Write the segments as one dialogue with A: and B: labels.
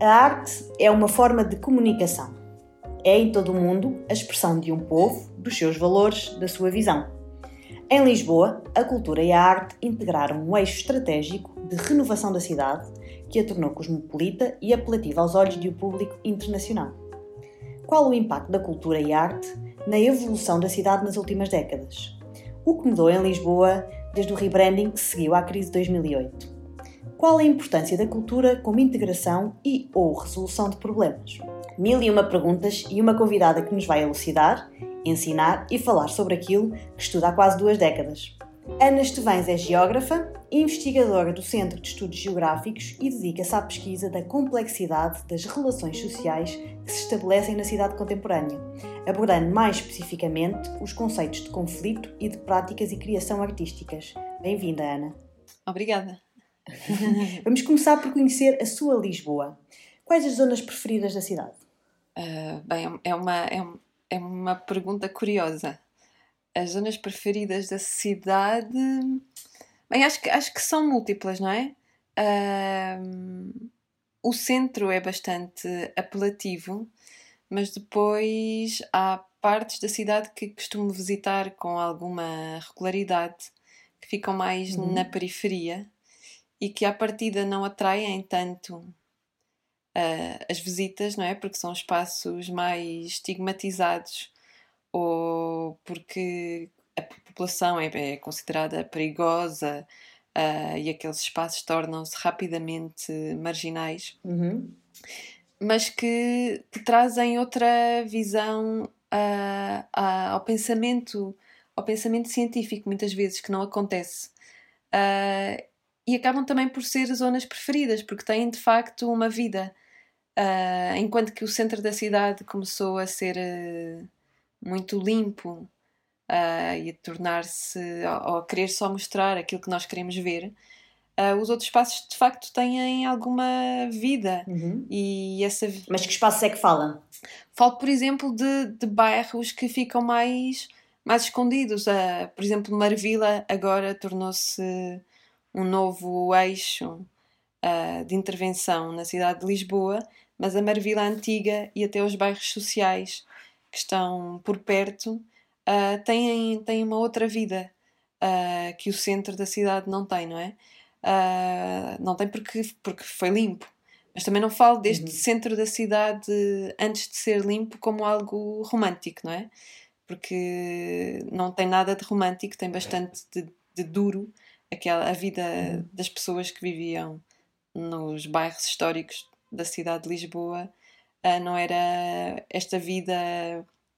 A: A arte é uma forma de comunicação. É em todo o mundo a expressão de um povo, dos seus valores, da sua visão. Em Lisboa, a cultura e a arte integraram um eixo estratégico de renovação da cidade que a tornou cosmopolita e apelativa aos olhos de um público internacional. Qual o impacto da cultura e arte na evolução da cidade nas últimas décadas? O que mudou em Lisboa desde o rebranding que seguiu à crise de 2008? Qual a importância da cultura como integração e ou resolução de problemas? Mil e uma perguntas e uma convidada que nos vai elucidar, ensinar e falar sobre aquilo que estuda há quase duas décadas. Ana Estevães é geógrafa, investigadora do Centro de Estudos Geográficos e dedica-se à pesquisa da complexidade das relações sociais que se estabelecem na cidade contemporânea, abordando mais especificamente os conceitos de conflito e de práticas e criação artísticas. Bem-vinda, Ana.
B: Obrigada.
A: Vamos começar por conhecer a sua Lisboa. Quais as zonas preferidas da cidade?
B: Uh, bem, é uma, é, é uma pergunta curiosa. As zonas preferidas da cidade. Bem, acho que, acho que são múltiplas, não é? Uh, o centro é bastante apelativo, mas depois há partes da cidade que costumo visitar com alguma regularidade, que ficam mais uhum. na periferia e que à partida não atraem tanto uh, as visitas, não é? Porque são espaços mais estigmatizados ou porque a população é, é considerada perigosa uh, e aqueles espaços tornam-se rapidamente marginais,
A: uhum.
B: mas que, que, trazem outra visão uh, ao pensamento ao pensamento científico muitas vezes que não acontece uh, e acabam também por ser zonas preferidas, porque têm de facto uma vida. Uh, enquanto que o centro da cidade começou a ser uh, muito limpo uh, e a tornar-se, ou a querer só mostrar aquilo que nós queremos ver, os outros espaços de facto têm alguma vida.
A: Uhum.
B: E essa...
A: Mas que espaços é que fala?
B: Falo, por exemplo, de, de bairros que ficam mais, mais escondidos. por exemplo, Marvila agora tornou-se um novo eixo uh, de intervenção na cidade de Lisboa, mas a Marvila Antiga e até os bairros sociais que estão por perto uh, têm, têm uma outra vida uh, que o centro da cidade não tem, não é? não tem porque, porque foi limpo. Mas também não falo deste uhum. centro da cidade antes de ser limpo como algo romântico, não é? Porque não tem nada de romântico, tem bastante de, de duro aquela, a vida uhum. das pessoas que viviam nos bairros históricos da cidade de Lisboa uh, não era esta vida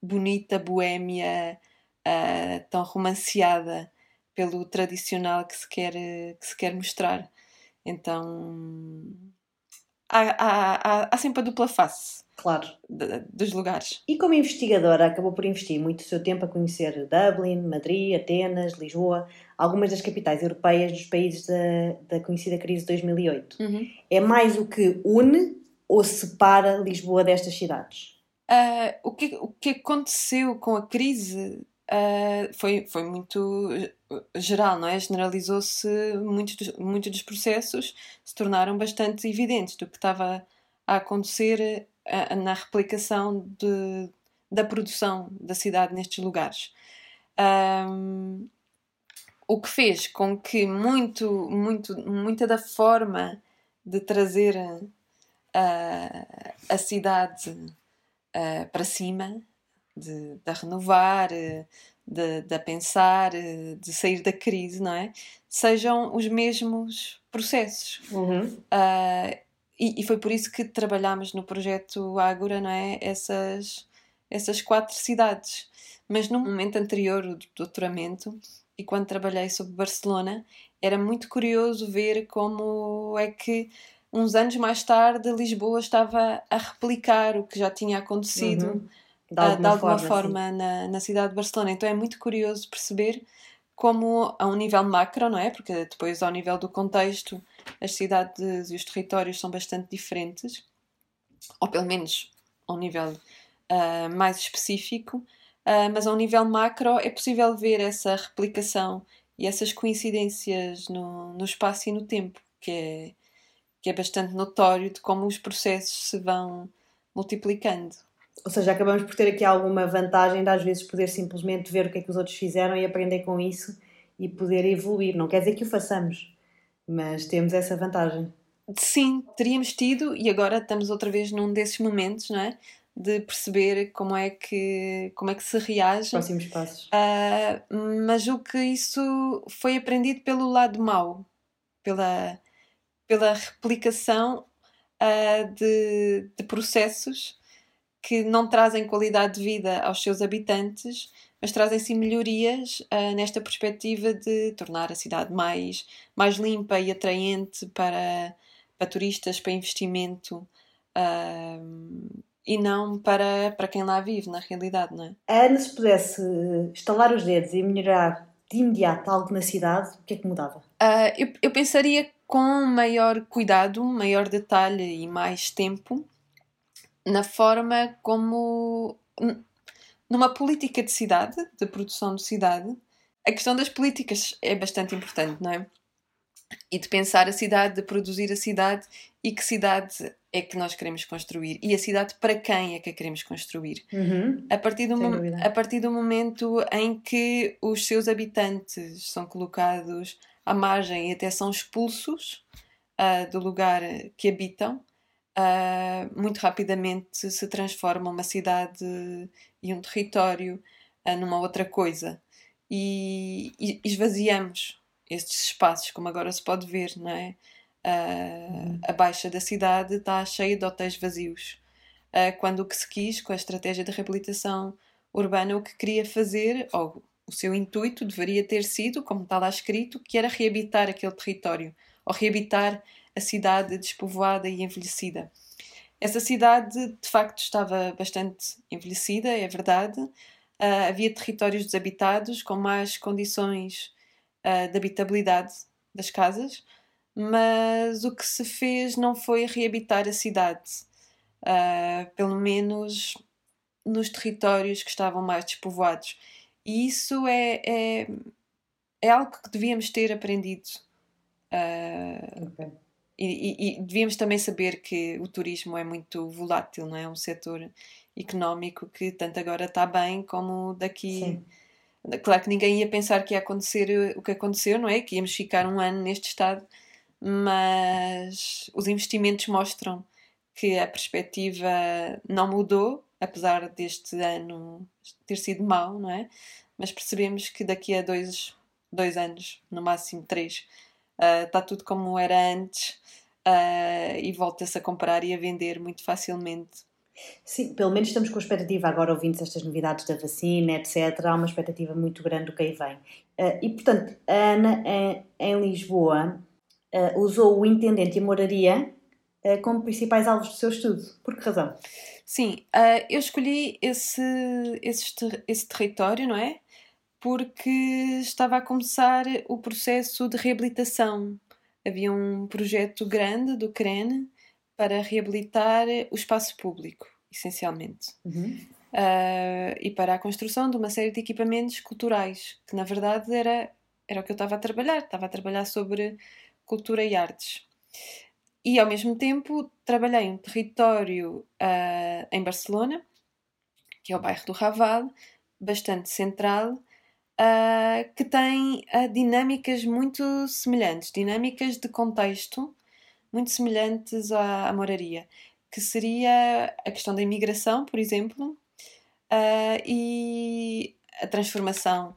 B: bonita, boémia, uh, tão romanceada pelo tradicional que se quer, que se quer mostrar. Então há, há, há, há sempre a dupla face
A: claro.
B: De, dos lugares.
A: E como investigadora, acabou por investir muito o seu tempo a conhecer Dublin, Madrid, Atenas, Lisboa, algumas das capitais europeias dos países da, da conhecida crise de 2008.
B: Uhum.
A: É mais o que une ou separa Lisboa destas cidades?
B: Uh, o, que, o que aconteceu com a crise uh, foi, foi muito geral, não é? Generalizou-se, muitos muitos dos processos se tornaram bastante evidentes do que estava a acontecer na replicação de, da produção da cidade nestes lugares. Um, o que fez com que muito, muito, muita da forma de trazer uh, a cidade uh, para cima, de, de renovar, de, de pensar, de sair da crise, não é? Sejam os mesmos processos.
A: Uhum.
B: Uh, e, e, foi por isso que trabalhámos no projeto Ágora, não é? Essas, essas quatro cidades. Mas no momento anterior do doutoramento, e quando trabalhei sobre Barcelona, era muito curioso ver como é que uns anos mais tarde Lisboa estava a replicar o que já tinha acontecido uhum. de alguma, de alguma forma, forma na, na cidade de Barcelona. Então é muito curioso perceber como a um nível macro, não é? Porque depois ao nível do contexto as cidades e os territórios são bastante diferentes, ou pelo menos a um nível uh, mais específico, uh, mas a um nível macro é possível ver essa replicação e essas coincidências no, no espaço e no tempo, que é, que é bastante notório de como os processos se vão multiplicando.
A: Ou seja, acabamos por ter aqui alguma vantagem de às vezes poder simplesmente ver o que é que os outros fizeram e aprender com isso e poder evoluir. Não quer dizer que o façamos, mas temos essa vantagem.
B: Sim, teríamos tido e agora estamos outra vez num desses momentos, não é? De perceber como é que, como é que se reage.
A: Próximos passos.
B: Uh, mas o que isso foi aprendido pelo lado mau, pela, pela replicação uh, de, de processos que não trazem qualidade de vida aos seus habitantes, mas trazem sim melhorias uh, nesta perspectiva de tornar a cidade mais, mais limpa e atraente para, para turistas, para investimento e não para, para quem lá vive, na realidade, não é?
A: A Ana, se pudesse estalar os dedos e melhorar de imediato algo na cidade, o que é que mudava?
B: Uh, eu, eu pensaria com maior cuidado, maior detalhe e mais tempo na forma como numa política de cidade, de produção de cidade, a questão das políticas é bastante importante, não é? E de pensar a cidade, de produzir a cidade e que cidade é que nós queremos construir e a cidade para quem é que a queremos construir.
A: Uhum.
B: A, partir do a partir do momento em que os seus habitantes são colocados à margem e até são expulsos uh, do lugar que habitam, uh, muito rapidamente se transforma uma cidade e um território uh, numa outra coisa. E, e, esvaziamos estes espaços, como agora se pode ver, não é? Uh, a baixa da cidade está cheia de hotéis vazios. Uh, quando o que se quis, com a estratégia de reabilitação urbana, o que queria fazer, ou o seu intuito deveria ter sido, como está lá escrito, que era reabitar aquele território, ou reabitar a cidade despovoada e envelhecida. Essa cidade, de facto, estava bastante envelhecida, é verdade. Uh, havia territórios desabitados, com más condições uh, de habitabilidade das casas, mas o que se fez não foi reabitar a cidade, uh, pelo menos nos territórios que estavam mais despovoados. E isso é, é, é algo que devíamos ter aprendido. Uh, okay. E, e, e, devíamos também saber que o turismo é muito volátil, não é? é um setor económico que tanto agora está bem como daqui. Sim. Claro que ninguém ia pensar que ia acontecer o que aconteceu, não é? Que íamos ficar um ano neste estado, mas os investimentos mostram que a perspectiva não mudou, apesar deste ano ter sido mau, não é? Mas percebemos que daqui a dois, dois anos, no máximo três, uh, está tudo como era antes uh, e volta-se a comprar e a vender muito facilmente.
A: Sim, pelo menos estamos com expectativa, agora ouvindo estas novidades da vacina, etc. Há uma expectativa muito grande do que aí vem. Uh, e portanto, a Ana, em, em Lisboa, uh, usou o intendente e a moraria uh, como principais alvos do seu estudo. Por que razão?
B: Sim, eu escolhi esse, esse, esse território, não é? porque estava a começar o processo de reabilitação. Havia um projeto grande do CREN para reabilitar o espaço público, essencialmente.
A: Uhum.
B: Uh, e para a construção de uma série de equipamentos culturais, que na verdade era, era o que eu estava a trabalhar. Estava a trabalhar sobre cultura e artes. E ao mesmo tempo trabalhei um território uh, em Barcelona, que é o bairro do Raval, bastante central, uh, que tem dinâmicas muito semelhantes, dinâmicas de contexto muito semelhantes à, à moraria, que seria a questão da imigração, por exemplo, uh, e a transformação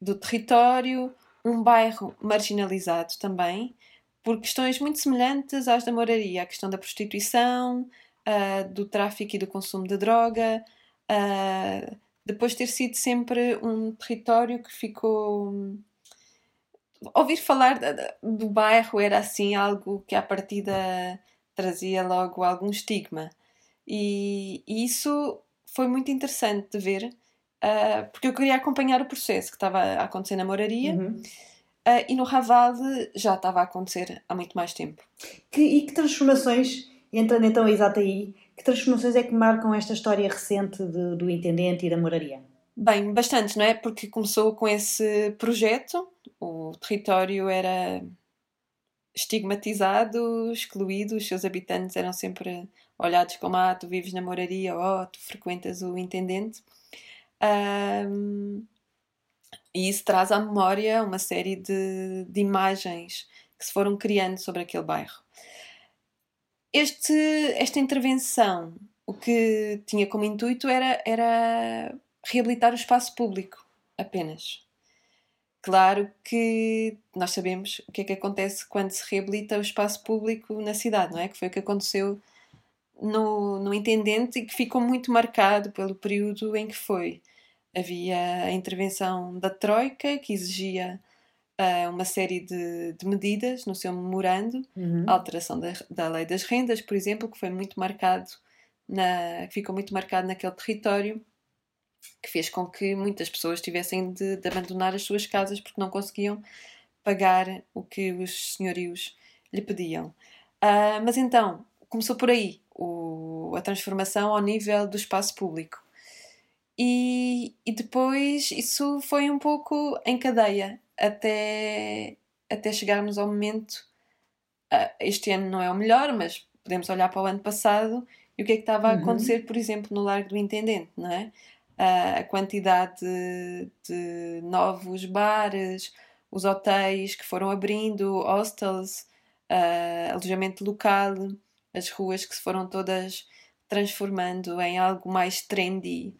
B: do território, um bairro marginalizado também, por questões muito semelhantes às da moraria, a questão da prostituição, uh, do tráfico e do consumo de droga, uh, depois de ter sido sempre um território que ficou. Ouvir falar do bairro era assim algo que à partida trazia logo algum estigma. E, e isso foi muito interessante de ver, uh, porque eu queria acompanhar o processo que estava a acontecer na moraria.
A: Uhum.
B: Uh, e no Raval já estava a acontecer há muito mais tempo.
A: Que, e que transformações, entrando então exato aí, que transformações é que marcam esta história recente de, do intendente e da moraria?
B: Bem, bastantes, não é? Porque começou com esse projeto, o território era estigmatizado, excluído, os seus habitantes eram sempre olhados como ah, tu vives na moraria oh, tu frequentas o intendente. Um, e isso traz à memória uma série de, de imagens que se foram criando sobre aquele bairro. Este, esta intervenção, o que tinha como intuito era, era reabilitar o espaço público apenas. Claro que nós sabemos o que é que acontece quando se reabilita o espaço público na cidade, não é? Que foi o que aconteceu no, no Intendente e que ficou muito marcado pelo período em que foi. Havia a intervenção da Troika, que exigia uh, uma série de, de, medidas no seu memorando, uhum. a alteração da, da lei das rendas, por exemplo, que foi muito marcado, na, ficou muito marcado naquele território, que fez com que muitas pessoas tivessem de, de abandonar as suas casas porque não conseguiam pagar o que os senhorios lhe pediam. Uh, mas então, começou por aí o, a transformação ao nível do espaço público. E, e depois isso foi um pouco em cadeia até, até chegarmos ao momento. Uh, este ano não é o melhor, mas podemos olhar para o ano passado e o que é que estava a uhum. acontecer, por exemplo, no Largo do Intendente, não é? A quantidade de, de novos bares, os hotéis que foram abrindo, hostels, uh, alojamento local, as ruas que se foram todas transformando em algo mais trendy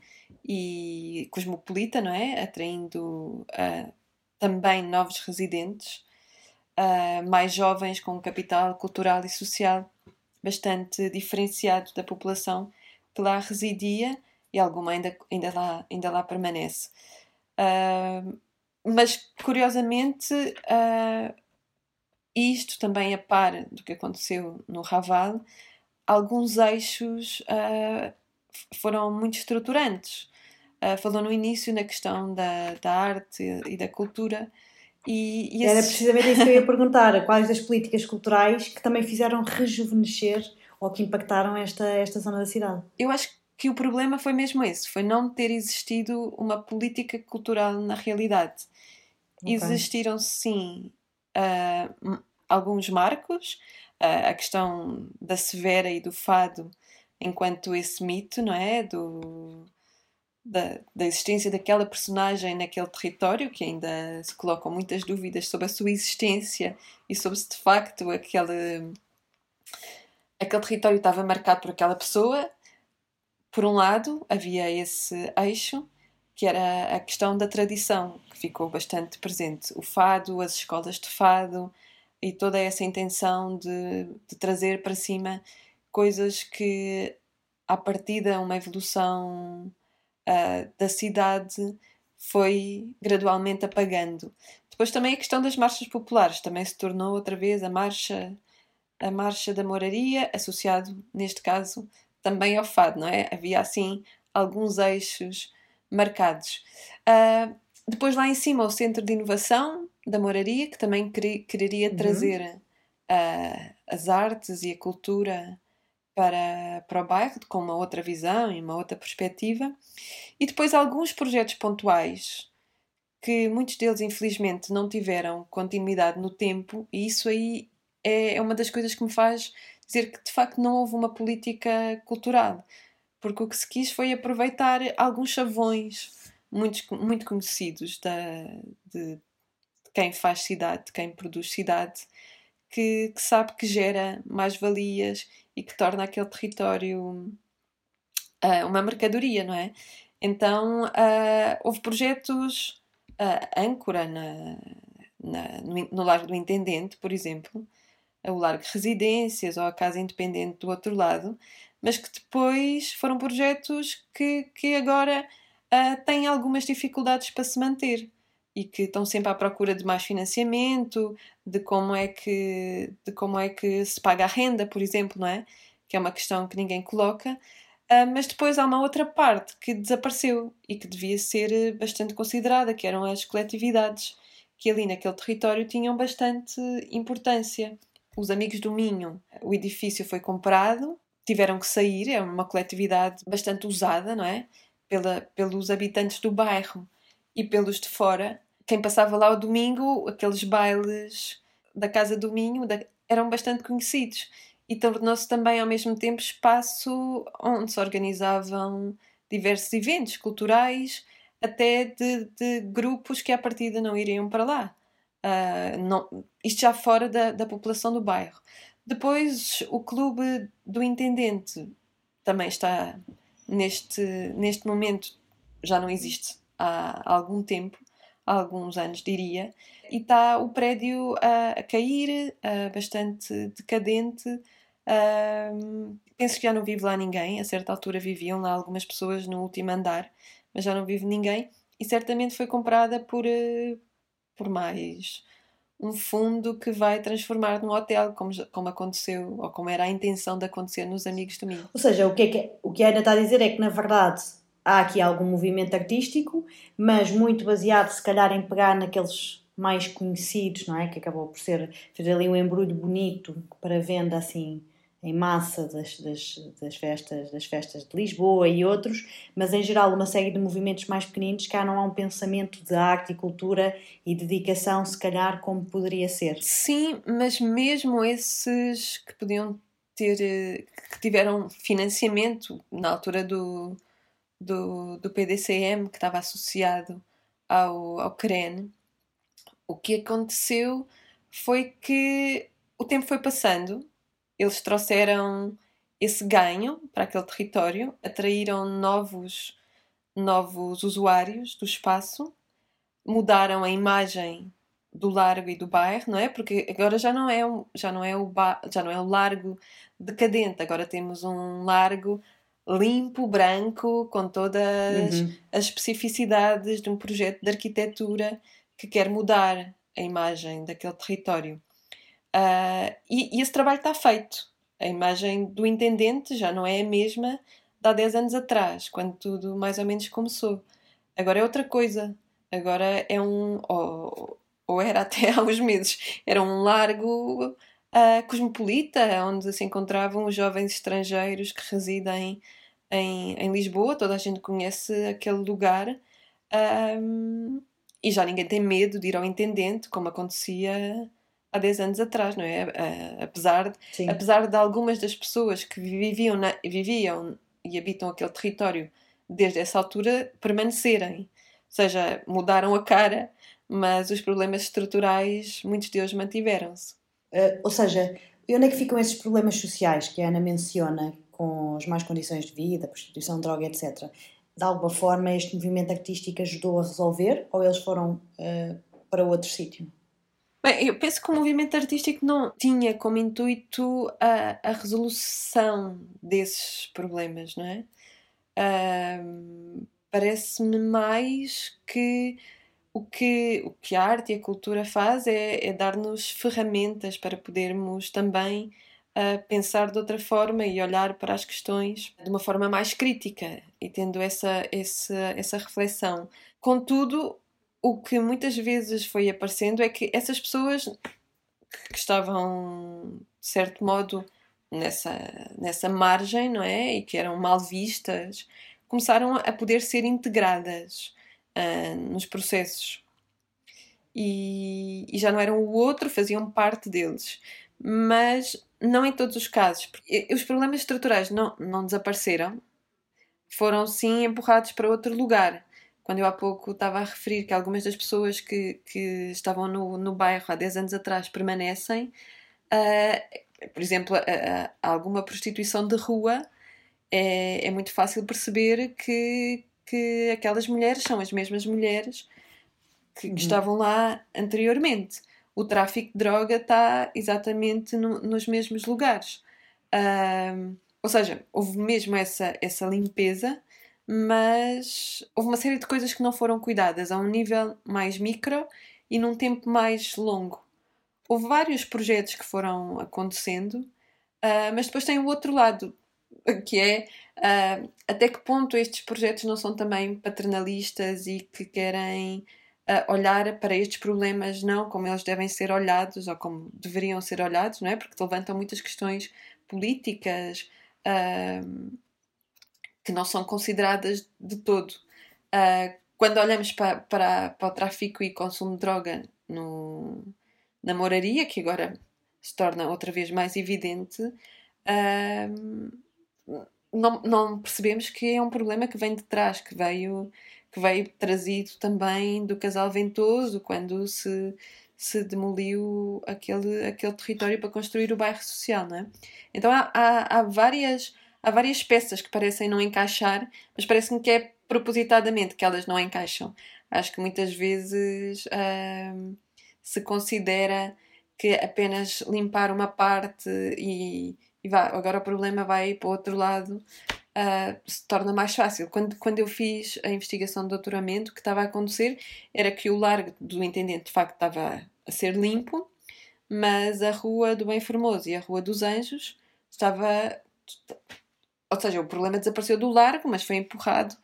B: e cosmopolita, não é? Atraindo uh, também novos residentes, uh, mais jovens com um capital cultural e social bastante diferenciado da população que lá residia e alguma ainda, ainda, lá, ainda lá permanece. Uh, mas, curiosamente, uh, isto também a par do que aconteceu no Raval, alguns eixos uh, foram muito estruturantes. Uh, falou no início na questão da, da arte e da cultura. E,
A: e Era precisamente isso que eu ia perguntar: quais das políticas culturais que também fizeram rejuvenescer ou que impactaram esta, esta zona da cidade?
B: Eu acho que o problema foi mesmo esse: foi não ter existido uma política cultural na realidade. Okay. Existiram, sim, uh, alguns marcos, uh, a questão da severa e do fado enquanto esse mito, não é? Do, da, da, existência daquela personagem naquele território, que ainda se colocam muitas dúvidas sobre a sua existência e sobre se de facto aquele, aquele território estava marcado por aquela pessoa. Por um lado, havia esse eixo, que era a questão da tradição, que ficou bastante presente. O fado, as escolas de fado e toda essa intenção de, de trazer para cima coisas que, à partida, uma evolução uh, da cidade foi gradualmente apagando. Depois também a questão das marchas populares também se tornou outra vez a marcha a marcha da moraria associado neste caso também ao fado, não é? Havia assim alguns eixos marcados. Uh, depois lá em cima o centro de inovação da moraria que também quereria uhum. trazer uh, as artes e a cultura para, para o bairro com uma outra visão e uma outra perspectiva. E depois alguns projetos pontuais que muitos deles infelizmente não tiveram continuidade no tempo e isso aí é, é uma das coisas que me faz dizer que de facto não houve uma política cultural porque o que se quis foi aproveitar alguns chavões muito, muito conhecidos da, de, de quem faz cidade, de quem produz cidade, que, que sabe que gera mais valias e que torna aquele território uh, uma mercadoria, não é? Então uh, houve projetos uh, âncora na, na, no, no Largo do Intendente, por exemplo, o Largo de Residências ou a Casa Independente do outro lado, mas que depois foram projetos que, que agora uh, têm algumas dificuldades para se manter e que estão sempre à procura de mais financiamento, de como é que, de como é que se paga a renda, por exemplo, não é? Que é uma questão que ninguém coloca. Uh, mas depois há uma outra parte que desapareceu e que devia ser eh, bastante considerada, que eram as coletividades, que ali naquele território tinham bastante importância. Os Amigos do Minho, o edifício foi comprado, tiveram que sair, é uma coletividade bastante usada, não é? Pela, pelos habitantes do bairro e pelos de fora. Quem passava lá o domingo, aqueles bailes da Casa do Minho da, eram bastante conhecidos e tornou-se também ao mesmo tempo espaço onde se organizavam diversos eventos culturais, até de, de grupos que à partida não iriam para lá. Uh, não, isto já fora da, da população do bairro. Depois, o Clube do Intendente também está neste, neste momento, já não existe há algum tempo, há alguns anos diria, e está o prédio a, a cair, a, bastante decadente. Penso que já não vive lá ninguém. A certa altura viviam lá algumas pessoas no último andar, mas já não vive ninguém. E certamente foi comprada por, uh, por mais um fundo que vai transformar num hotel, como, como aconteceu, ou como era a intenção de acontecer nos Amigos do Minho.
A: Ou seja, o que, é que, o que a Ana está a dizer é que, na verdade, há aqui algum movimento artístico, mas muito baseado, se calhar, em pegar naqueles mais conhecidos, não é? Que acabou por ser, fazer ali um embrulho bonito para venda, assim, em massa das, das, das, festas, das festas de Lisboa e outros, mas em geral uma série de movimentos mais pequeninos cá não há um pensamento de arte e cultura e dedicação, se calhar, como poderia ser.
B: Sim, mas mesmo esses que podiam ter, que tiveram financiamento na altura do, do, do PDCM, que estava associado ao, ao CREN, o que aconteceu foi que o tempo foi passando eles trouxeram esse ganho para aquele território, atraíram novos, novos usuários do espaço, mudaram a imagem do largo e do bairro, não é? Porque agora já não é, já não é, o, já não é o largo decadente, agora temos um largo limpo, branco, com todas uhum. as especificidades de um projeto de arquitetura que quer mudar a imagem daquele território. Uh, e, e, esse trabalho está feito. A imagem do intendente já não é a mesma de há 10 anos atrás, quando tudo mais ou menos começou. Agora é outra coisa. Agora é um. Ou, ou era até há uns meses. Era um largo uh, cosmopolita, onde se encontravam os jovens estrangeiros que residem em, em Lisboa. Toda a gente conhece aquele lugar. Um, e já ninguém tem medo de ir ao intendente, como acontecia há 10 anos atrás, não é? Apesar de, apesar de algumas das pessoas que viviam, na, viviam e habitam aquele território desde essa altura permanecerem. Ou seja, mudaram a cara, mas os problemas estruturais, muitos deles mantiveram-se.
A: Uh, ou seja, e onde é que ficam esses problemas sociais que a Ana menciona, com as más condições de vida, prostituição, droga, etc.? De alguma forma, este movimento artístico ajudou a resolver ou eles foram uh, para outro sítio?
B: Bem, eu penso que o movimento artístico não tinha como intuito a, a resolução desses problemas, não é? Uh, Parece-me mais que o, que o que a arte e a cultura faz é, é dar-nos ferramentas para podermos também uh, pensar de outra forma e olhar para as questões de uma forma mais crítica e tendo essa, essa, essa reflexão. Contudo, o que muitas vezes foi aparecendo é que essas pessoas que estavam, de certo modo, nessa, nessa margem, não é? E que eram mal vistas, começaram a poder ser integradas uh, nos processos. E, e, já não eram o outro, faziam parte deles. Mas não em todos os casos. Os problemas estruturais não, não desapareceram, foram sim empurrados para outro lugar quando eu há pouco estava a referir que algumas das pessoas que, que estavam no, no bairro há 10 anos atrás permanecem, uh, por exemplo, uh, uh, alguma prostituição de rua, é, é muito fácil perceber que, que aquelas mulheres são as mesmas mulheres que, uhum. que estavam lá anteriormente. O tráfico de droga está exatamente no, nos mesmos lugares. ou seja, houve mesmo essa, essa limpeza mas houve uma série de coisas que não foram cuidadas a um nível mais micro e num tempo mais longo. Houve vários projetos que foram acontecendo, uh, mas depois tem o outro lado, que é uh, até que ponto estes projetos não são também paternalistas e que querem uh, olhar para estes problemas não como eles devem ser olhados ou como deveriam ser olhados, não é? Porque levantam muitas questões políticas. Uh, que não são consideradas de todo. Uh, quando olhamos para, para, para o tráfico e consumo de droga no, na moraria, que agora se torna outra vez mais evidente, uh, não, não percebemos que é um problema que vem de trás, que veio, que veio trazido também do casal Ventoso, quando se, se demoliu aquele, aquele território para construir o bairro social. Não é? Então há, há, há, várias, há várias peças que parecem não encaixar, mas parece-me que é propositadamente que elas não encaixam. Acho que muitas vezes uh, se considera que apenas limpar uma parte e e vá, agora o problema vai para o outro lado, uh, se torna mais fácil. Quando, quando eu fiz a investigação de doutoramento, o que estava a acontecer era que o largo do intendente de facto estava a ser limpo, mas a Rua do Bem Formoso e a Rua dos Anjos estava. Ou seja, o problema desapareceu do largo, mas foi empurrado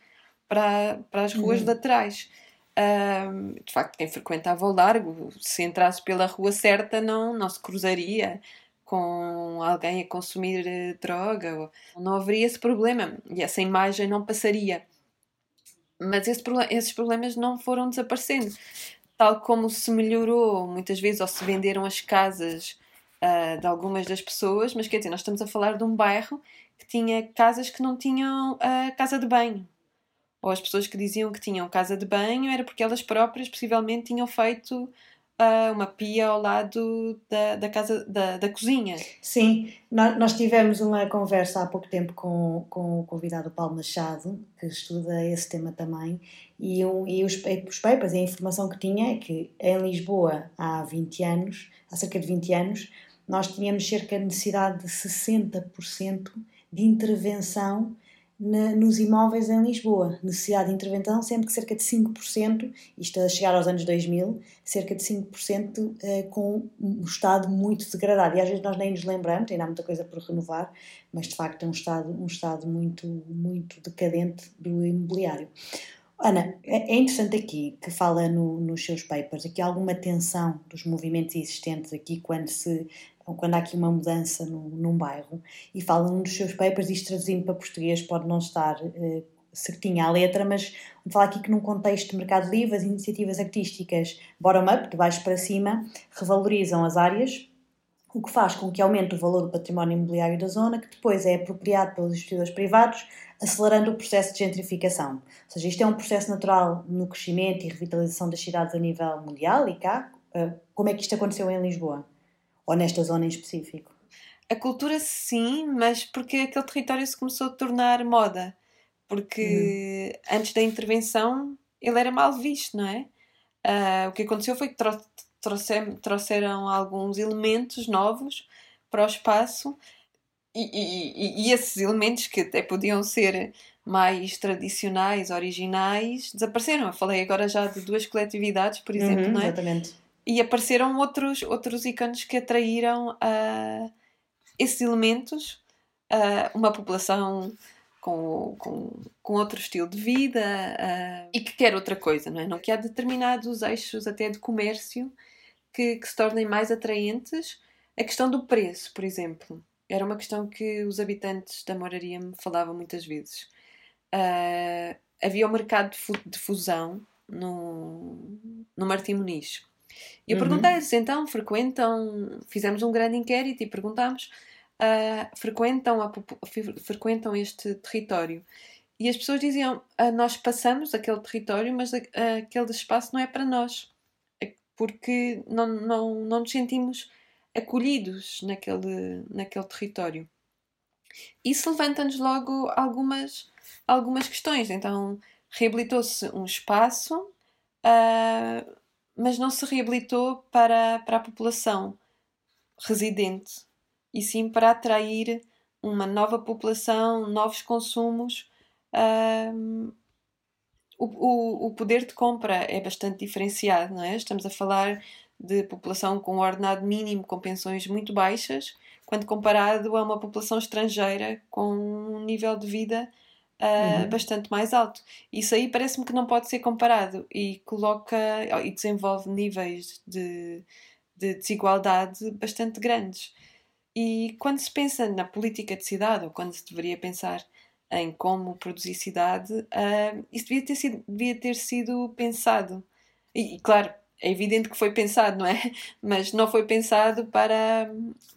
B: para, para as ruas uhum. laterais. Uh, de facto, quem frequentava o largo, se entrasse pela rua certa, não, não se cruzaria com alguém a consumir eh, droga, não haveria esse problema e essa imagem não passaria. Mas esse, esses problemas não foram desaparecendo. Tal como se melhorou muitas vezes ou se venderam as casas uh, de algumas das pessoas, mas quer dizer, nós estamos a falar de um bairro que tinha casas que não tinham uh, casa de banho. Ou as pessoas que diziam que tinham casa de banho era porque elas próprias possivelmente tinham feito uh, uma pia ao lado da, da casa da, da cozinha.
A: Sim, nós, tivemos uma conversa há pouco tempo com, com o convidado Paulo Machado, que estuda esse tema também, e, e os, os papers a informação que tinha é que em Lisboa há 20 anos, há cerca de 20 anos, nós tínhamos cerca de necessidade de 60% de intervenção na, nos imóveis em Lisboa. Necessidade de intervenção, sendo que cerca de 5%, isto a chegar aos anos 2000, cerca de 5% eh, com um estado muito degradado. E às vezes nós nem nos lembramos, ainda há muita coisa por renovar, mas de facto é um estado, um estado muito, muito decadente do imobiliário. Ana, é, é interessante aqui que fala no, nos seus papers aqui alguma tensão dos movimentos existentes aqui quando se quando há aqui uma mudança no, num bairro e fala num dos seus papers, isto traduzindo para português pode não estar uh, certinha a letra, mas fala aqui que num contexto de mercado livre as iniciativas artísticas bottom-up, de baixo para cima, revalorizam as áreas, o que faz com que aumente o valor do património imobiliário da zona, que depois é apropriado pelos investidores privados, acelerando o processo de gentrificação. Ou seja, isto é um processo natural no crescimento e revitalização das cidades a nível mundial e cá. Uh, como é que isto aconteceu em Lisboa? Ou nesta zona em específico?
B: A cultura sim, mas porque aquele território se começou a tornar moda. Porque hum. antes da intervenção ele era mal visto, não é? Uh, o que aconteceu foi que trouxeram, trouxeram alguns elementos novos para o espaço e, e, e, esses elementos que até podiam ser mais tradicionais, originais, desapareceram. Eu falei agora já de duas coletividades, por exemplo, uhum, não é? Exatamente e apareceram outros, outros ícones que atraíram uh, esses elementos, uh, uma população com, com, com outro estilo de vida uh, e que quer outra coisa, não é? Não que há determinados eixos até de comércio que, que se tornem mais atraentes. A questão do preço, por exemplo, era uma questão que os habitantes da moraria me falavam muitas vezes. Havia o mercado de fusão no, no Martim Muniz e eu uhum. perguntei-lhes, então, frequentam, fizemos um grande inquérito e perguntámos, uh, frequentam, a, frequentam este território? E as pessoas diziam, uh, nós passamos aquele território, mas uh, aquele espaço não é para nós, é porque não, não, não nos sentimos acolhidos naquele, naquele território. Isso levanta-nos logo algumas, algumas questões. Então, reabilitou-se um espaço, uh, mas não se reabilitou para, para a população residente, e sim para atrair uma nova população, novos consumos. Um, o, o, o poder de compra é bastante diferenciado, não é? Estamos a falar de população com ordenado mínimo, com pensões muito baixas, quando comparado a uma população estrangeira com um nível de vida uh, uhum. bastante mais alto. Isso aí parece-me que não pode ser comparado e coloca e desenvolve níveis de, de desigualdade bastante grandes. E quando se pensa na política de cidade, ou quando se deveria pensar em como produzir cidade, uh, isso devia ter sido, devia ter sido pensado. E, e, claro, é evidente que foi pensado, não é? Mas não foi pensado para,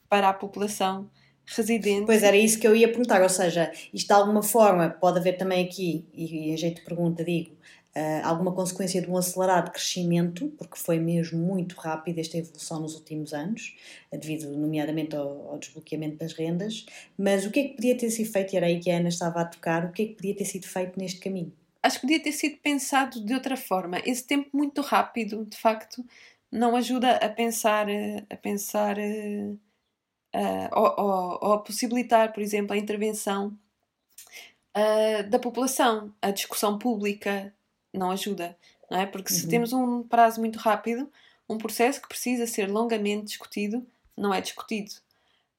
B: para a população residente.
A: Pois era isso que eu ia perguntar, ou seja, isto de alguma forma pode haver também aqui, e jeito de pergunta digo, uh, alguma consequência de um acelerado crescimento, porque foi mesmo muito rápido esta evolução nos últimos anos, devido nomeadamente ao, ao, desbloqueamento das rendas, mas o que é que podia ter sido feito, e era aí que a Ana estava a tocar, o que é que podia ter sido feito neste caminho?
B: Acho que podia ter sido pensado de outra forma. Esse tempo muito rápido, de facto, não ajuda a pensar, a pensar uh, ou, ou, ou, possibilitar, por exemplo, a intervenção uh, da população, a discussão pública não ajuda, não é? Porque se uhum. temos um prazo muito rápido, um processo que precisa ser longamente discutido não é discutido.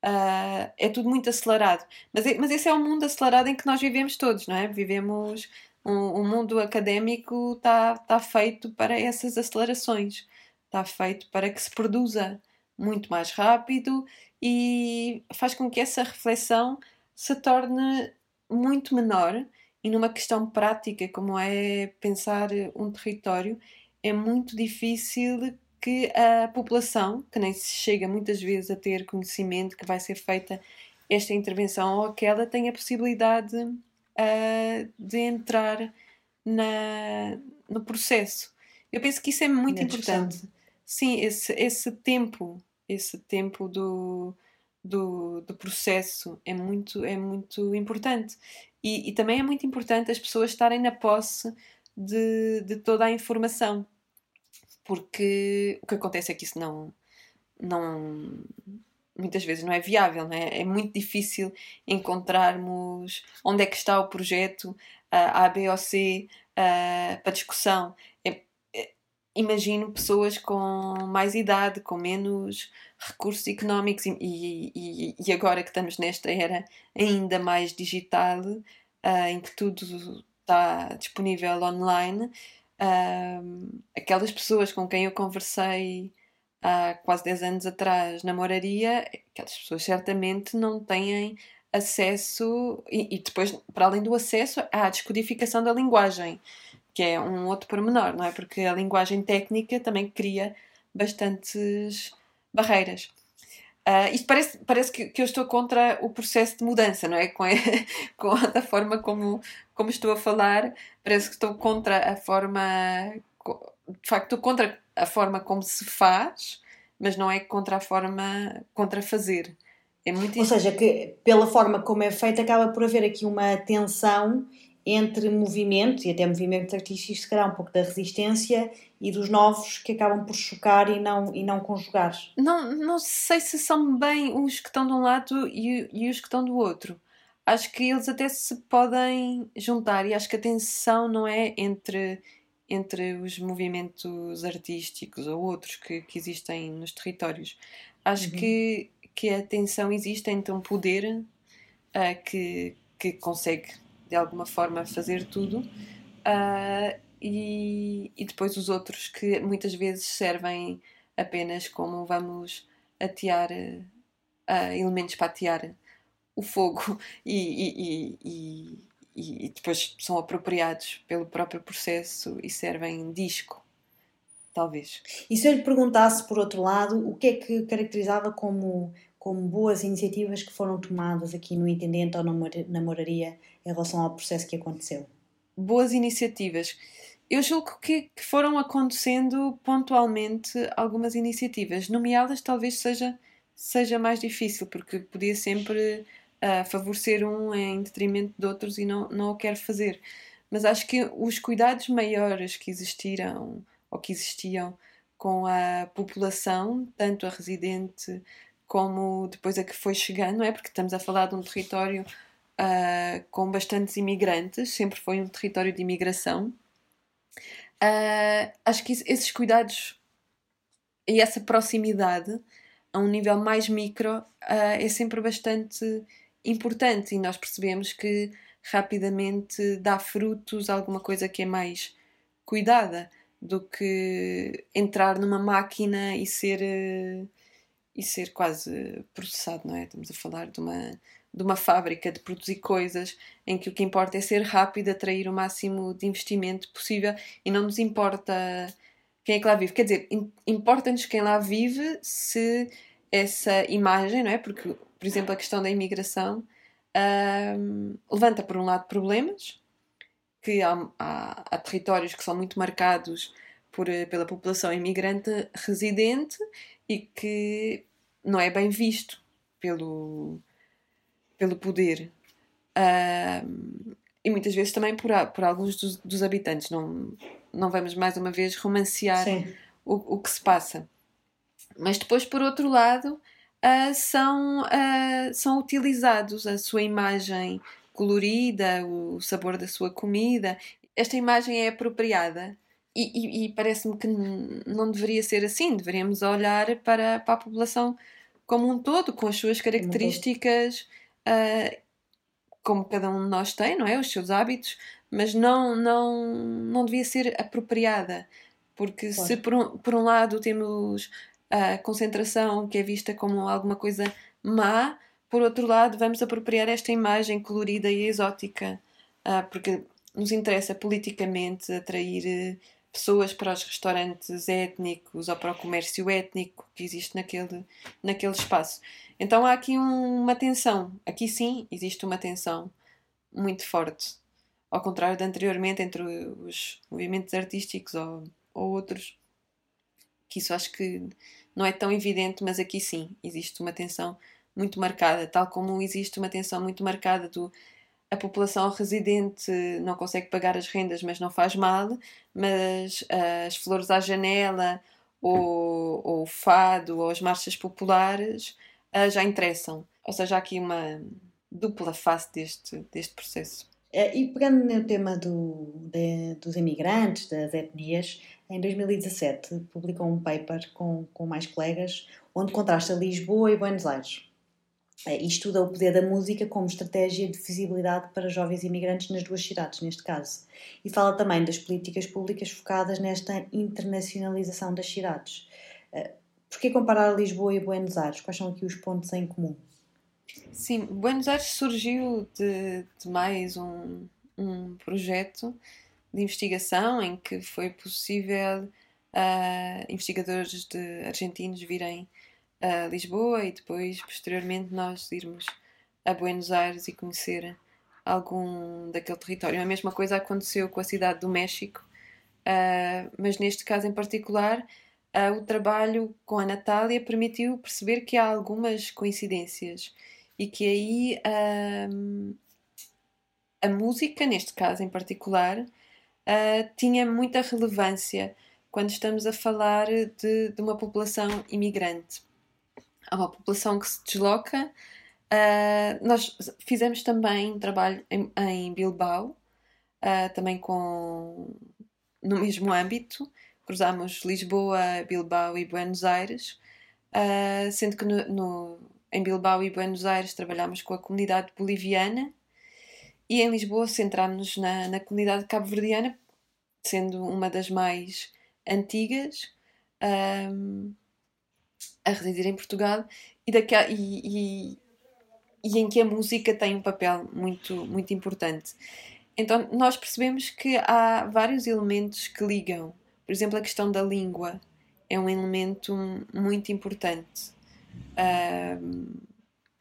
B: Uh, é tudo muito acelerado. Mas, mas esse é o mundo acelerado em que nós vivemos todos, não é? Vivemos. O um, um mundo académico está tá feito para essas acelerações. Está feito para que se produza muito mais rápido e faz com que essa reflexão se torne muito menor e numa questão prática como é pensar um território é muito difícil que a população, que nem se chega muitas vezes a ter conhecimento que vai ser feita esta intervenção ou aquela, tenha a possibilidade uh, de entrar na, no processo. Eu penso que isso é muito importante. Sim, esse, esse tempo esse tempo do, do, do processo é muito, é muito importante. E, e, também é muito importante as pessoas estarem na posse de, de toda a informação, porque o que acontece é que isso não, não muitas vezes não é viável, não é? é muito difícil encontrarmos onde é que está o projeto uh, A, B ou C uh, para discussão imagino pessoas com mais idade, com menos recursos económicos e, e, e agora que estamos nesta era ainda mais digital, uh, em que tudo está disponível online, uh, aquelas pessoas com quem eu conversei há quase 10 anos atrás na moraria, aquelas pessoas certamente não têm acesso, e, e depois, para além do acesso, à descodificação da linguagem que é um outro pormenor, não é? Porque a linguagem técnica também cria bastantes barreiras. Uh, isto parece, parece que, que, eu estou contra o processo de mudança, não é? Com a, com a forma como, como estou a falar, parece que estou contra a forma. De facto, estou contra a forma como se faz, mas não é contra a forma. contra fazer. É
A: muito Ou seja, que pela forma como é feita, acaba por haver aqui uma tensão entre movimentos e até movimentos artísticos, se calhar um pouco da resistência e dos novos que acabam por chocar e não, e não conjugar.
B: Não, não sei se são bem os que estão de um lado e, e os que estão do outro. Acho que eles até se podem juntar e acho que a tensão não é entre, entre os movimentos artísticos ou outros que, que existem nos territórios. Acho uhum. que, que a tensão existe entre um poder uh, que, que consegue de alguma forma fazer tudo. Uh, e, e, depois os outros que muitas vezes servem apenas como vamos atear uh, elementos para atear o fogo e, e, e, depois são apropriados pelo próprio processo e servem disco, talvez.
A: E se eu lhe perguntasse, por outro lado, o que é que caracterizava como como boas iniciativas que foram tomadas aqui no Intendente ou na Moraria em relação ao processo que aconteceu?
B: Boas iniciativas. Eu julgo que, foram acontecendo pontualmente algumas iniciativas. Nomeá-las talvez seja, seja mais difícil, porque podia sempre uh, favorecer um em detrimento de outros e não, não o quero fazer. Mas acho que os cuidados maiores que existiram ou que existiam com a população, tanto a residente como depois a que foi chegando, não é? Porque estamos a falar de um território uh, com bastantes imigrantes, sempre foi um território de imigração. Uh, acho que esses cuidados e essa proximidade a um nível mais micro uh, é sempre bastante importante e nós percebemos que rapidamente dá frutos alguma coisa que é mais cuidada do que entrar numa máquina e ser e ser quase processado, não é? Estamos a falar de uma, de uma fábrica de produzir coisas em que o que importa é ser rápido, atrair o máximo de investimento possível e não nos importa quem é que lá vive. Quer dizer, importa-nos quem lá vive se essa imagem, não é? Porque, por exemplo, a questão da imigração levanta, por um lado, problemas, que há, há, há territórios que são muito marcados por, pela população imigrante residente e que não é bem visto pelo, pelo poder. Um, e muitas vezes também por, por alguns dos, dos, habitantes. Não, não vamos mais uma vez romancear o, o que se passa. Mas depois, por outro lado, uh, são, uh, são utilizados a sua imagem colorida, o sabor da sua comida. Esta imagem é apropriada e, e, e parece-me que não deveria ser assim. Deveríamos olhar para, para a população como um todo, com as suas características, uh, como cada um de nós tem, não é? Os seus hábitos, mas não, não, não devia ser apropriada. Porque claro. se por um, por um lado temos a concentração que é vista como alguma coisa má, por outro lado vamos apropriar esta imagem colorida e exótica, uh, porque nos interessa politicamente atrair pessoas para os restaurantes étnicos ou para o comércio étnico que existe naquele, naquele espaço. Então há aqui um, uma tensão. Aqui sim existe uma tensão muito forte. Ao contrário de anteriormente entre os movimentos artísticos ou, ou outros, que isso acho que não é tão evidente, mas aqui sim existe uma tensão muito marcada, tal como existe uma tensão muito marcada do a população residente não consegue pagar as rendas, mas não faz mal, mas uh, as flores à janela, ou, ou o fado, ou as marchas populares uh, já interessam. Ou seja, há aqui uma dupla face deste, deste processo.
A: É, e pegando no tema do, de, dos imigrantes, das etnias, em 2017 publicou um paper com, com mais colegas onde contrasta Lisboa e Buenos Aires e estuda o poder da música como estratégia de visibilidade para jovens imigrantes nas duas cidades, neste caso. E fala também das políticas públicas focadas nesta internacionalização das cidades. É, por que comparar Lisboa e Buenos Aires? Quais são aqui os pontos em comum?
B: Sim, Buenos Aires surgiu de, de mais um, um projeto de investigação em que foi possível uh, investigadores de argentinos virem a Lisboa e depois, posteriormente, nós irmos a Buenos Aires e conhecer algum daquele território. A mesma coisa aconteceu com a cidade do México, uh, mas neste caso em particular, uh, o trabalho com a Natália permitiu perceber que há algumas coincidências e que aí uh, a música, neste caso em particular, tinha muita relevância quando estamos a falar de, de uma população imigrante há uma população que se desloca. Uh, nós fizemos também trabalho em, em Bilbao, uh, também com no mesmo âmbito. Cruzamos Lisboa, Bilbao e Buenos Aires, uh, sendo que no, no, em Bilbao e Buenos Aires trabalhamos com a comunidade boliviana e em Lisboa centrámos-nos na, na comunidade cabo-verdiana, sendo uma das mais antigas. Um, a residir em Portugal e, daqui a, e, e, e, em que a música tem um papel muito, muito importante. Então, nós percebemos que há vários elementos que ligam. Por exemplo, a questão da língua é um elemento muito importante uh,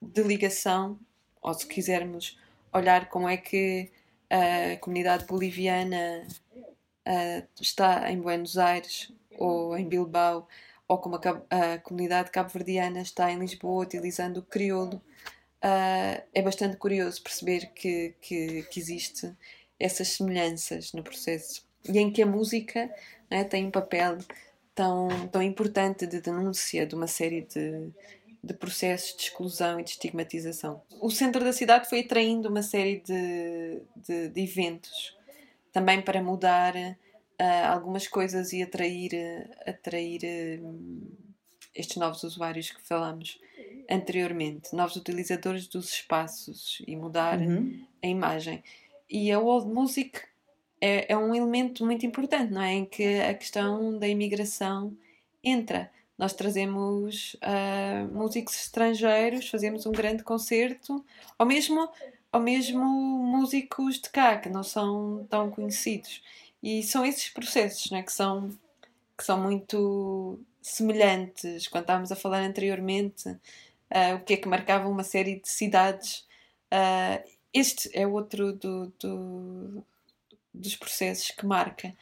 B: de ligação, ou se quisermos olhar como é que a comunidade boliviana uh, está em Buenos Aires ou em Bilbao ou como a, a comunidade cabo-verdiana está em Lisboa utilizando o crioulo, uh, é bastante curioso perceber que, que, que existe essas semelhanças no processo e em que a música né, tem um papel tão, tão importante de denúncia de uma série de, de processos de exclusão e de estigmatização. O centro da cidade foi atraindo uma série de, de, de eventos também para mudar uh, algumas coisas e atrair, atrair uh, estes novos usuários que falamos anteriormente, novos utilizadores dos espaços e mudar uhum. a imagem. E a old music é, é um elemento muito importante, não é? Em que a questão da imigração entra. Nós trazemos uh, músicos estrangeiros, fazemos um grande concerto, ou mesmo, ou mesmo músicos de cá, que não são tão conhecidos. E são esses processos né, que são que são muito semelhantes. Quando estávamos a falar anteriormente, uh, o que é que marcava uma série de cidades. Uh, este é outro do, do, dos processos que marca.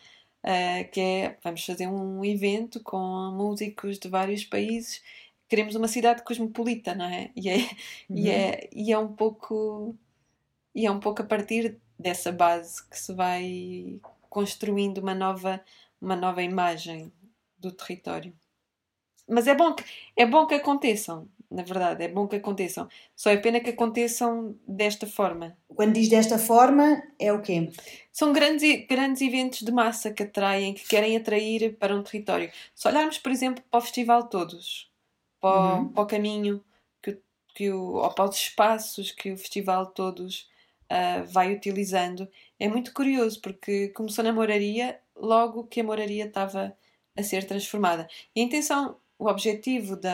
B: Uh, que é, vamos fazer um evento com músicos de vários países queremos uma cidade cosmopolita, não é? E é, uhum. e é, e é um pouco e é um pouco a partir dessa base que se vai construindo uma nova uma nova imagem do território. Mas é bom que é bom que aconteçam, na verdade, é bom que aconteçam. Só é pena que aconteçam desta forma.
A: Quando diz desta forma, é o quê?
B: São grandes, grandes eventos de massa que atraem, que querem atrair para um território. Se olharmos, por exemplo, para o Festival Todos, para, uhum. para o caminho que, que o, ou para os espaços que o festival todos uh, vai utilizando. É muito curioso porque começou na moraria logo que a moraria estava a ser transformada. E a intenção, o objetivo da,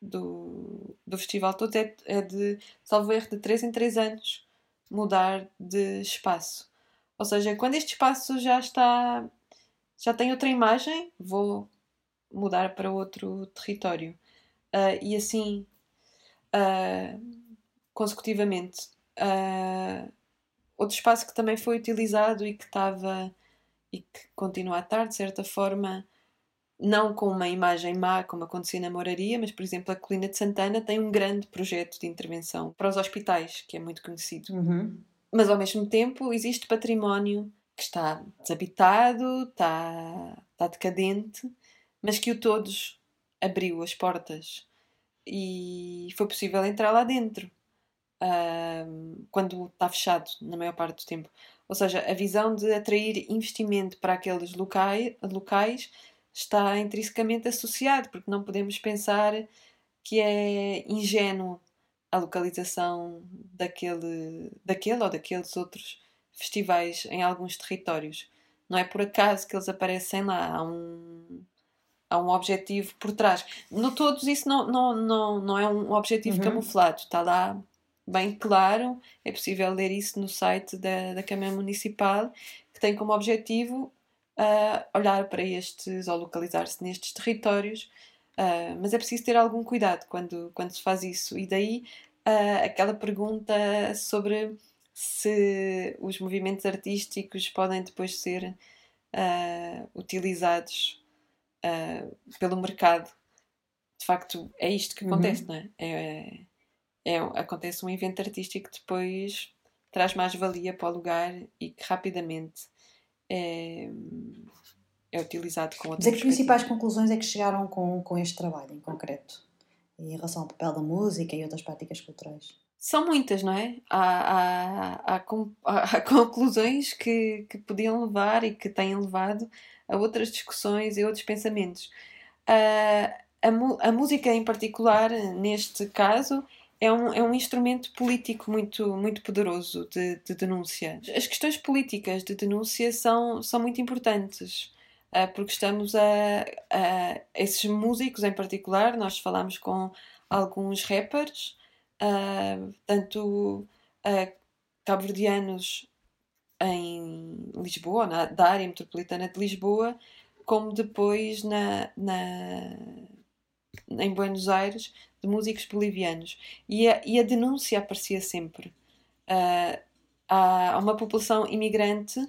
B: do, do festival todo é, é de, salvo erro, de 3 em 3 anos mudar de espaço. Ou seja, quando este espaço já está, já tem outra imagem, vou mudar para outro território. Uh, e assim uh, consecutivamente. Uh, outro espaço que também foi utilizado e que estava e que continua a estar, de certa forma, não com uma imagem má, como acontecia na Moraria, mas, por exemplo, a Colina de Santana tem um grande projeto de intervenção para os hospitais, que é muito conhecido.
A: Uhum.
B: Mas, ao mesmo tempo, existe património que está desabitado, está, está decadente, mas que o todos abriu as portas e foi possível entrar lá dentro uh, quando está fechado, na maior parte do tempo. Ou seja, a visão de atrair investimento para aqueles locais, locais está intrinsecamente associado, porque não podemos pensar que é ingênuo a localização daquele, daquele ou daqueles outros festivais em alguns territórios. Não é por acaso que eles aparecem lá. Há um, há um objetivo por trás. No todos isso não, não, não, não é um objetivo uhum. camuflado, está lá bem claro, é possível ler isso no site da, da Câmara Municipal, que tem como objetivo uh, olhar para estes ou localizar-se nestes territórios, uh, mas é preciso ter algum cuidado quando, quando se faz isso. E daí uh, aquela pergunta sobre se os movimentos artísticos podem depois ser utilizados pelo mercado. De facto, é isto que acontece, uhum. não é? É, é? Acontece um evento artístico que depois traz mais valia para o lugar e que rapidamente é, é utilizado com outras
A: Mas é que principais conclusões é que chegaram com, com este trabalho em concreto? Em relação ao papel da música e outras práticas culturais?
B: São muitas, não é? Há, há, há, há conclusões que, que podiam levar e que têm levado a outras discussões e outros pensamentos. Uh, a, a, música, em particular, neste caso, é um, é um instrumento político muito, muito poderoso de, de denúncia. As questões políticas de denúncia são, são muito importantes. Uh, porque estamos a, a, esses músicos em particular, nós falamos com alguns rappers, uh, tanto uh, cabo-verdianos em Lisboa, na, da área metropolitana de Lisboa, como depois na, na, em Buenos Aires, de músicos bolivianos. E a, e a denúncia aparecia sempre. Uh, há uma população imigrante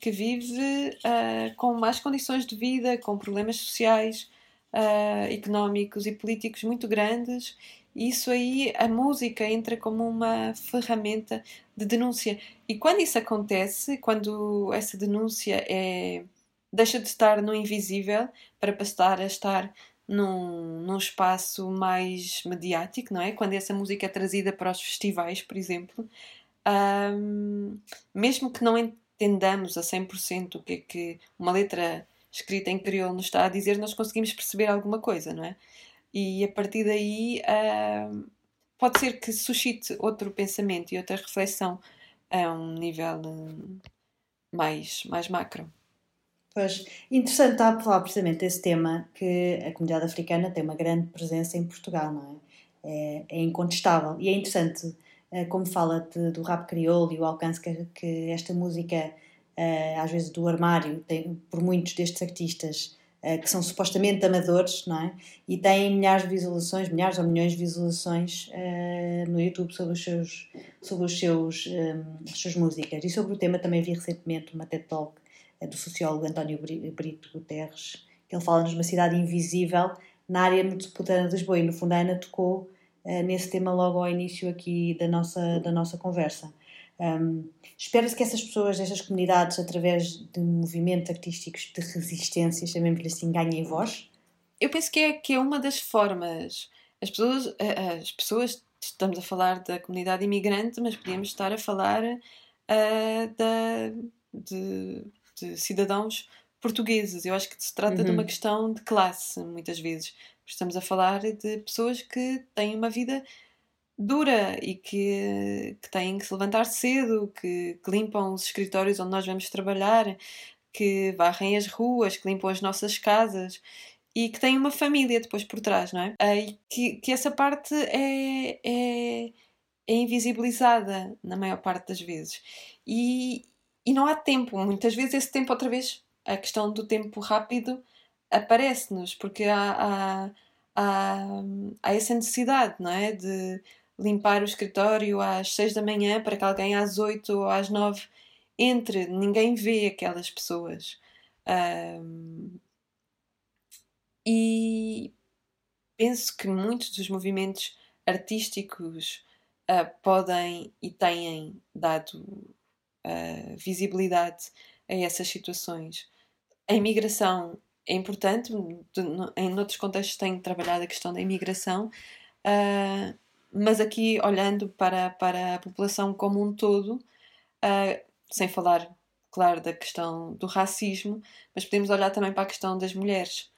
B: que vive uh, com más condições de vida, com problemas sociais, uh, económicos e políticos muito grandes isso aí, a música entra como uma ferramenta de denúncia. E quando isso acontece, quando essa denúncia é, deixa de estar no invisível para passar a estar num, num espaço mais mediático, não é? Quando essa música é trazida para os festivais, por exemplo, um, mesmo que não entendamos a 100% o que é que uma letra escrita em crioulo nos está a dizer, nós conseguimos perceber alguma coisa, não é? E a partir daí uh, pode ser que suscite outro pensamento e outra reflexão a um nível uh, mais, mais macro.
A: Pois, interessante estar a falar precisamente desse tema que a comunidade africana tem uma grande presença em Portugal, não é? É, é incontestável. E é interessante, uh, como fala do rap crioulo e o alcance que, que esta música, uh, às vezes do armário, tem, por muitos destes artistas, uh, que são supostamente amadores, não é? E têm milhares de visualizações, milhares ou milhões de visualizações no YouTube sobre, os seus, sobre os seus, as suas músicas. E sobre o tema também vi recentemente uma TED Talk do sociólogo António Brito Guterres, que ele fala numa cidade invisível na área metropolitana de Lisboa e no fundo a Ana tocou uh, nesse tema logo ao início aqui da nossa, da nossa conversa. Um, Espera-se que essas pessoas, essas comunidades, através de movimentos artísticos de resistência, chamemos-lhe assim, ganhem voz?
B: Eu penso que é, que é uma das formas. As pessoas, as pessoas, estamos a falar da comunidade imigrante, mas podíamos estar a falar uh, da, de, de, cidadãos portugueses. Eu acho que se trata uhum. de uma uhum. questão de classe, muitas vezes. Estamos a falar de pessoas que têm uma vida dura e que, que têm que se levantar cedo, que, que, limpam os escritórios onde nós vamos trabalhar, que varrem as ruas, que limpam as nossas casas e que têm uma família depois por trás, não é? E que, que essa parte é, é, é invisibilizada na maior parte das vezes. E, e não há tempo, muitas vezes esse tempo, outra vez, a questão do tempo rápido aparece-nos, porque há, há, há, há essa necessidade, não é? De limpar o escritório às 6 da manhã para que alguém às 8 ou às 9 entre. Ninguém vê aquelas pessoas. Um, e penso que muitos dos movimentos artísticos uh, podem e têm dado uh, visibilidade a essas situações. A imigração é importante, em outros contextos tenho trabalhado a questão da imigração, uh, mas aqui olhando para, para a população como um todo, uh, sem falar, claro, da questão do racismo, mas podemos olhar também para a questão das mulheres.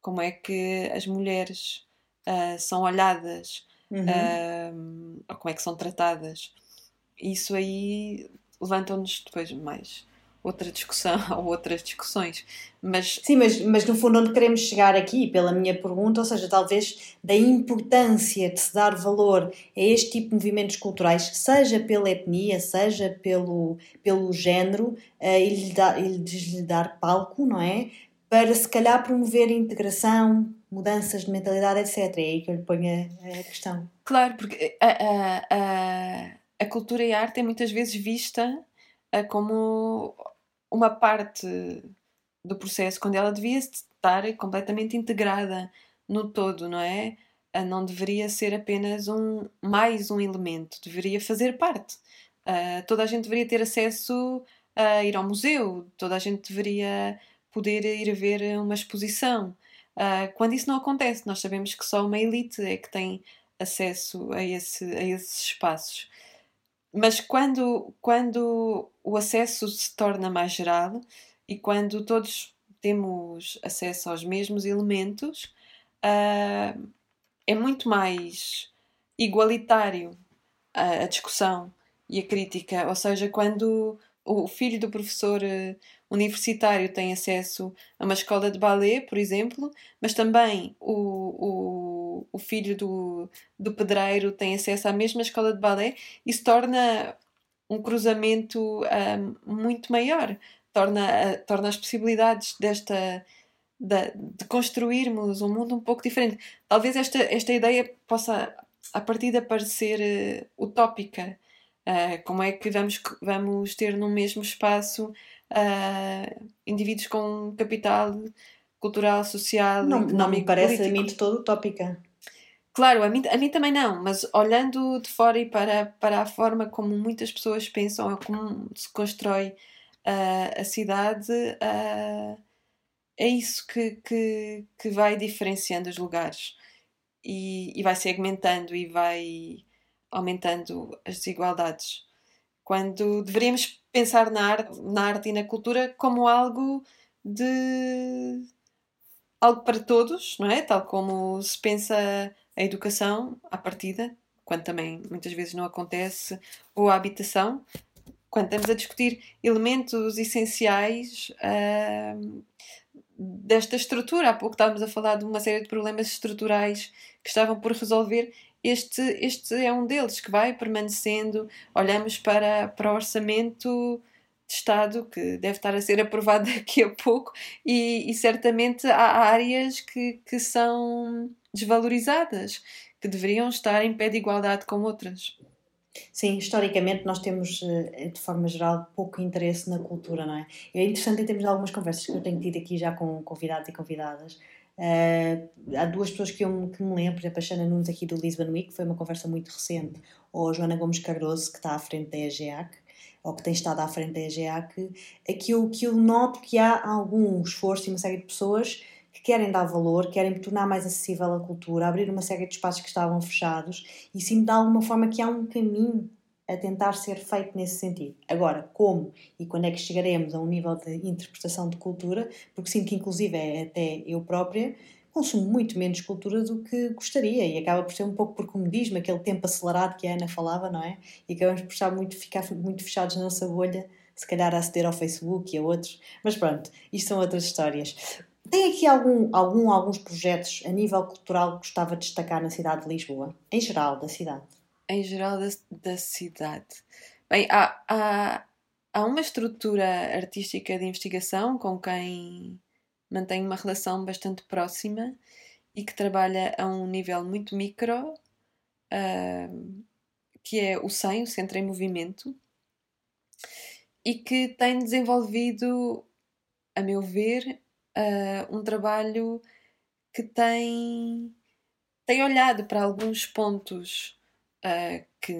B: Como é que as mulheres uh, são olhadas, uhum. uh, ou como é que são tratadas. Isso aí levantam-nos depois mais outra discussão ou outras discussões. Mas...
A: Sim, mas, mas no fundo onde queremos chegar aqui, pela minha pergunta, ou seja, talvez da importância de se dar valor a este tipo de movimentos culturais, seja pela etnia, seja pelo, pelo género, uh, e, lhe dar, e lhe dar palco, não é? Para se calhar promover integração, mudanças de mentalidade, etc. É aí que eu lhe ponho a, a questão.
B: Claro, porque a, a, a, a cultura e a arte é muitas vezes vista eh, como uma parte do processo quando ela devia estar completamente integrada no todo, não é? Não deveria ser apenas um mais um elemento, deveria fazer parte. Uh, toda a gente deveria ter acesso a ir ao museu, toda a gente deveria poder ir ver uma exposição. Uh, quando isso não acontece, nós sabemos que só uma elite é que tem acesso a, esse, a esses espaços. Mas quando, quando o acesso se torna mais geral e quando todos temos acesso aos mesmos elementos, uh, é muito mais igualitário a, a, discussão e a crítica. Ou seja, quando o filho do professor uh, universitário tem acesso a uma escola de balé, por exemplo, mas também o, o, o filho do, do pedreiro tem acesso à mesma escola de balé, isso torna um cruzamento um, muito maior, torna, uh, torna as possibilidades desta. De, construirmos um mundo um pouco diferente. Talvez esta, esta ideia possa, a partir de parecer uh, utópica. Uh, como é que vamos, vamos ter no mesmo espaço indivíduos com capital cultural, social,
A: não, não me parece político. a mim de todo utópica.
B: Claro, a mim, a mim também não, mas olhando de fora e para, para a forma como muitas pessoas pensam, ou como se constrói uh, a cidade, uh, é isso que, que, que vai diferenciando os lugares e, e vai segmentando e vai aumentando as desigualdades. Quando deveríamos pensar na arte, na arte e na cultura como algo de algo para todos, não é? Tal como se pensa a educação à partida, quando também muitas vezes não acontece, ou a habitação, quando estamos a discutir elementos essenciais uh, desta estrutura. Há pouco estávamos a falar de uma série de problemas estruturais que estavam por resolver este, este é um deles que vai permanecendo. Olhamos para, para o orçamento de Estado que deve estar a ser aprovado daqui a pouco, e, e certamente há áreas que, que são desvalorizadas, que deveriam estar em pé de igualdade com outras.
A: Sim, historicamente nós temos, eh, de forma geral, pouco interesse na cultura, não é? É interessante em termos de algumas conversas que eu tenho tido aqui já com convidados e convidadas. Uh, há duas pessoas que, eu, que me lembro, por exemplo, a Xana Nunes aqui do Lisbon Week, foi uma conversa muito recente, ou a Joana Gomes Cardoso, que está à frente da EGEAC, ou que tem estado à frente da EGEAC, é que eu, que eu noto que há algum esforço e uma série de pessoas que querem dar valor, querem tornar mais acessível a cultura, abrir uma série de espaços que estavam fechados e sim de alguma forma que há um caminho a tentar ser feito nesse sentido. Agora, como e quando é que chegaremos a um nível de interpretação de cultura, porque sinto que inclusive é até eu própria consumo muito menos cultura do que gostaria e acaba por ser um pouco por comodismo, aquele tempo acelerado que a Ana falava, não é? E acabamos por estar muito, ficar muito fechados na nossa bolha, se calhar a aceder ao Facebook e a outros, mas pronto, isto são outras histórias. Tem aqui algum, algum, alguns projetos a nível cultural que gostava de destacar na cidade de Lisboa? Em geral, da cidade?
B: Em geral, da, da cidade. Bem, há, há, há uma estrutura artística de investigação com quem mantenho uma relação bastante próxima e que trabalha a um nível muito micro, uh, que é o SEM, o Centro em Movimento, e que tem desenvolvido, a meu ver, uh, um trabalho que tem, tem olhado para alguns pontos uh, que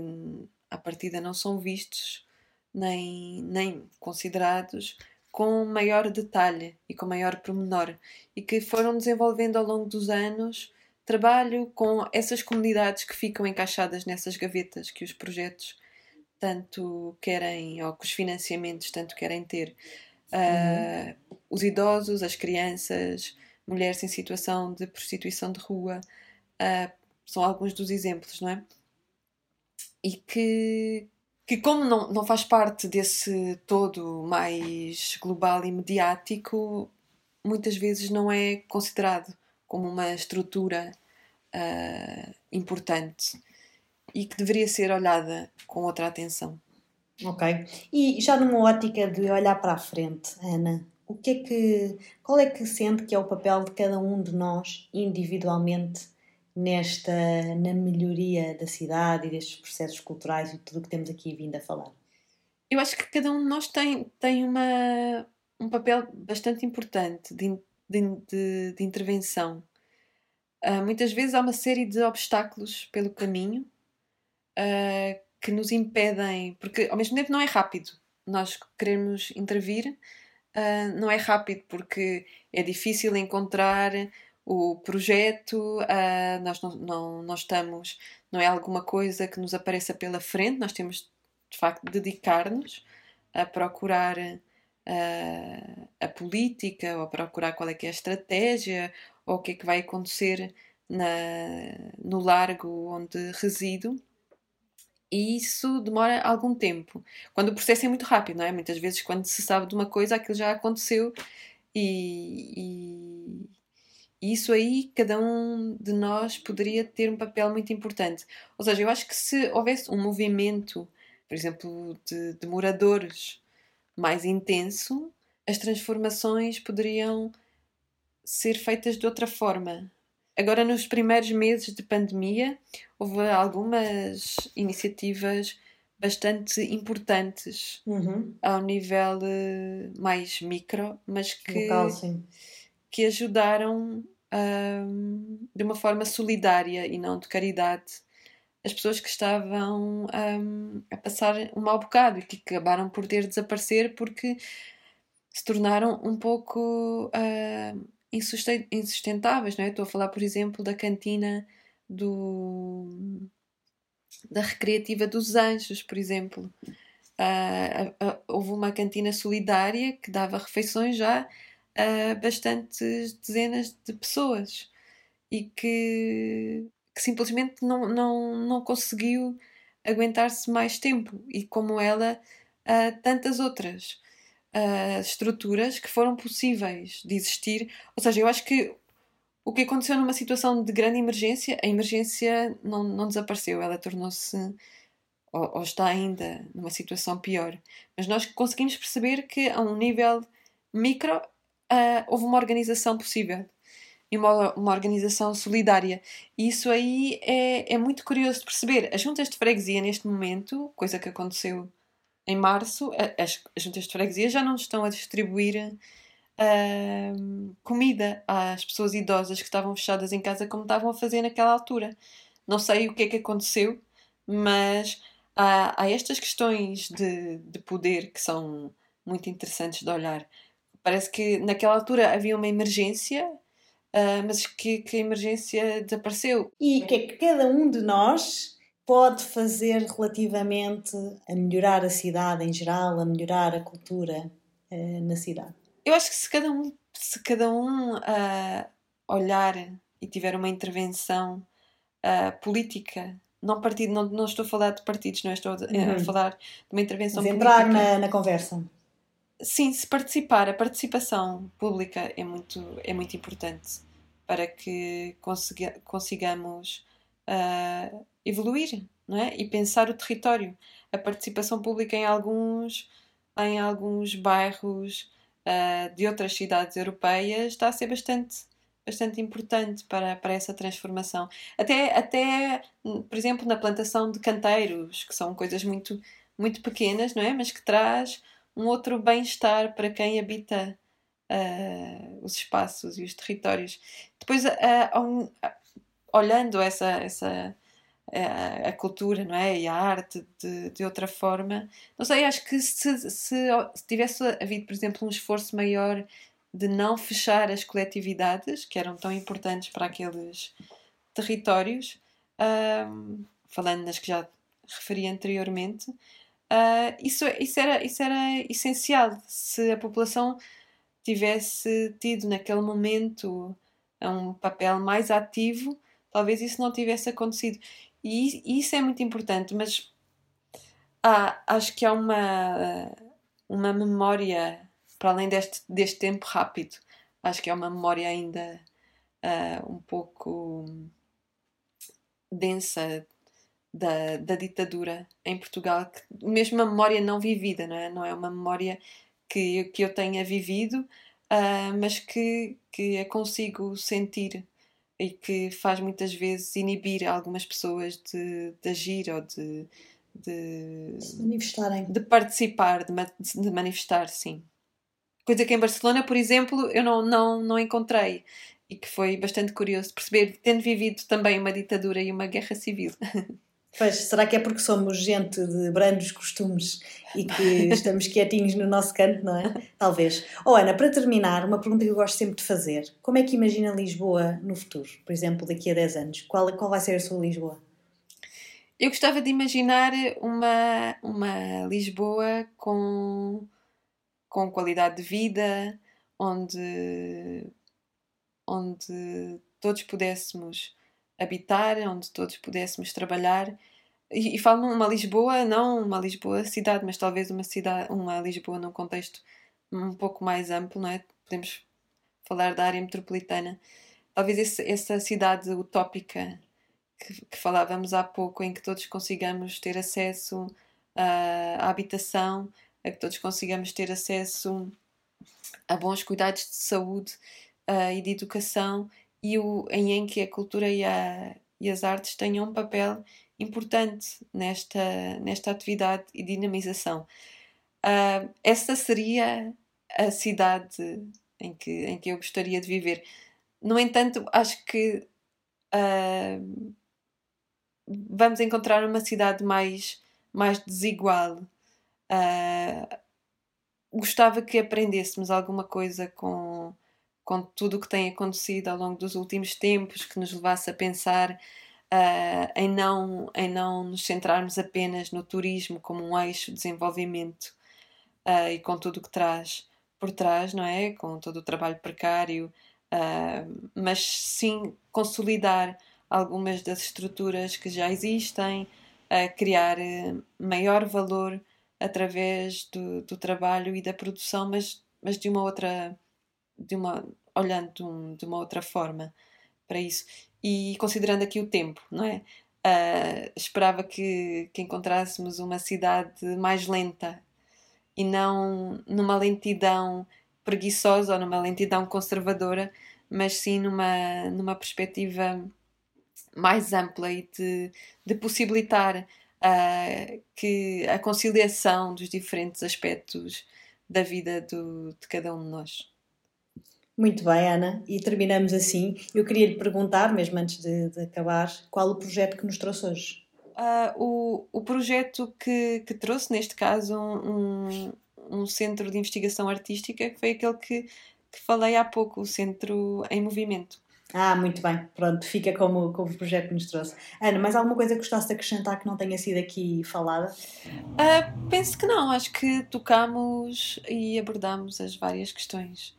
B: à partida não são vistos nem, nem considerados com maior detalhe e com maior pormenor e que foram desenvolvendo ao longo dos anos trabalho com essas comunidades que ficam encaixadas nessas gavetas que os projetos tanto querem, ou que os financiamentos tanto querem ter. Uh, os idosos, as crianças, mulheres em situação de prostituição de rua, uh, são alguns dos exemplos, não é? E que, que como não, não faz parte desse todo mais global e mediático, muitas vezes não é considerado como uma estrutura uh, importante e que deveria ser olhada com outra atenção.
A: Ok. E já numa ótica de olhar para a frente, Ana, o que é que, qual é que sente que é o papel de cada um de nós individualmente nesta na melhoria da cidade e destes processos culturais e tudo o que temos aqui vindo a falar?
B: Eu acho que cada um de nós tem, tem uma, um papel bastante importante de, de, de, de intervenção. Uh, muitas vezes há uma série de obstáculos pelo caminho uh, que nos impedem, porque ao mesmo tempo não é rápido. Nós queremos intervir, uh, não é rápido porque é difícil encontrar o projeto, uh, nós não, não, estamos, não é alguma coisa que nos apareça pela frente, nós temos de facto de dedicar-nos a procurar uh, a política, ou a procurar qual é que é a estratégia, ou o que é que vai acontecer na, no largo onde resido e isso demora algum tempo. Quando o processo é muito rápido, não é? Muitas vezes, quando se sabe de uma coisa, aquilo já aconteceu e, e isso aí cada um de nós poderia ter um papel muito importante. Ou seja, eu acho que se houvesse um movimento, por exemplo, de, de moradores mais intenso, as transformações poderiam ser feitas de outra forma. Agora, nos primeiros meses de pandemia, houve algumas iniciativas bastante importantes uhum. ao nível uh, mais micro, mas que, Local, que ajudaram um, de uma forma solidária e não de caridade as pessoas que estavam um, a passar um mau bocado e que acabaram por ter de desaparecer porque se tornaram um pouco uh, insustentáveis, não é? Estou a falar, por exemplo, da cantina do da recreativa dos Anjos, por exemplo. Uh, uh, houve uma cantina solidária que dava refeições já a bastantes dezenas de pessoas e que, que simplesmente não, não, não conseguiu aguentar-se mais tempo e como ela tantas outras estruturas que foram possíveis de existir. Ou seja, eu acho que o que aconteceu numa situação de grande emergência, a emergência não, não desapareceu, ela tornou-se ou, ou, está ainda numa situação pior. Mas nós conseguimos perceber que a um nível micro uh, houve uma organização possível e uma, uma organização solidária. E isso aí é, é muito curioso de perceber. As juntas de freguesia, neste momento, coisa que aconteceu em março, as, as juntas de freguesia já não estão a distribuir uh, comida às pessoas idosas que estavam fechadas em casa como estavam a fazer naquela altura. Não sei o que é que aconteceu, mas há, há estas questões de, de poder que são muito interessantes de olhar. Parece que naquela altura havia uma emergência, uh, mas que, que, a emergência desapareceu.
A: E o que é que cada um de nós pode fazer relativamente a melhorar a cidade em geral, a melhorar a cultura uh, na cidade?
B: Eu acho que se cada um, se cada um uh, olhar e tiver uma intervenção política não partido, não, não estou a falar de partidos, não estou a, uhum. falar de uma intervenção
A: Mas entrar na, na conversa.
B: Sim, se participar, a participação pública é muito, é muito importante para que consiga, consigamos uh, evoluir não é? e pensar o território. A participação pública em alguns, em alguns bairros uh, de outras cidades europeias está a ser bastante bastante importante para, para essa transformação. Até, até, por exemplo, na plantação de canteiros, que são coisas muito, muito pequenas, não é? Mas que traz um outro bem-estar para quem habita uh, os espaços e os territórios. Depois, uh, um, olhando essa, essa a, a cultura não é? e a arte de, de outra forma, não sei, acho que se, se, se tivesse havido, por exemplo, um esforço maior de não fechar as coletividades que eram tão importantes para aqueles territórios, um, falando nas que já referi anteriormente, uh, isso, isso, era, isso era essencial. Se a população tivesse tido naquele momento um papel mais ativo, talvez isso não tivesse acontecido. E, e isso é muito importante, mas há, acho que há uma, uma memória para além deste, deste tempo rápido. Acho que é uma memória ainda uh, um pouco densa da, da ditadura em Portugal, que, mesmo uma memória não vivida, não é, não é uma memória que, que eu tenha vivido, uh, mas que, que a consigo sentir e que faz muitas vezes inibir algumas pessoas de, de agir ou de, de,
A: manifestarem.
B: de participar, de, de manifestar, sim. Coisa que em Barcelona, por exemplo, eu não, não, não encontrei e que foi bastante curioso perceber, tendo vivido também uma ditadura e uma guerra civil.
A: Pois, será que é porque somos gente de brandos costumes e que estamos quietinhos no nosso canto, não é? Talvez. Oh, Ana, para terminar, uma pergunta que eu gosto sempre de fazer: como é que imagina Lisboa no futuro? Por exemplo, daqui a 10 anos? Qual, qual vai ser a sua Lisboa?
B: Eu gostava de imaginar uma, uma Lisboa com com qualidade de vida, onde, onde todos pudéssemos habitar, onde todos pudéssemos trabalhar. E, e falo numa Lisboa, não uma Lisboa cidade, mas talvez uma cidade, uma Lisboa num contexto um pouco mais amplo, não é? Podemos falar da área metropolitana. Talvez esse, essa cidade utópica que, que, falávamos há pouco, em que todos consigamos ter acesso à habitação, a que todos consigamos ter acesso a bons cuidados de saúde uh, e de educação e o, em, que a cultura e, a, e as artes tenham um papel importante nesta, nesta atividade e dinamização. Uh, essa seria a cidade em que, em que eu gostaria de viver. No entanto, acho que uh, vamos encontrar uma cidade mais, mais desigual Uh, gostava que aprendêssemos alguma coisa com, com tudo o que tem acontecido ao longo dos últimos tempos, que nos levasse a pensar uh, em, não, em não nos centrarmos apenas no turismo como um eixo de desenvolvimento uh, e com tudo o que traz por trás, não é? Com todo o trabalho precário, mas sim consolidar algumas das estruturas que já existem, criar maior valor através do, do trabalho e da produção, mas, mas de uma outra, de uma, olhando de, um, de uma outra forma para isso. E considerando aqui o tempo, não é? Uh, esperava que, que encontrássemos uma cidade mais lenta e não numa lentidão preguiçosa ou numa lentidão conservadora, mas sim numa, numa perspectiva mais ampla e de, de possibilitar uh, que a conciliação dos diferentes aspectos da vida do, de cada um de nós.
A: Muito bem, Ana, e terminamos assim. Eu queria lhe perguntar, mesmo antes de, de acabar, qual o projeto que nos trouxe hoje?
B: Uh, o, o projeto que, que trouxe, neste caso, um, um centro de investigação artística, que foi aquele que, que falei há pouco, o Centro em Movimento.
A: Ah, muito bem, pronto, fica como, como o projeto que nos trouxe. Ana, mais alguma coisa que gostasse de acrescentar que não tenha sido aqui falada?
B: Uh, penso que não, acho que tocamos e abordamos as várias questões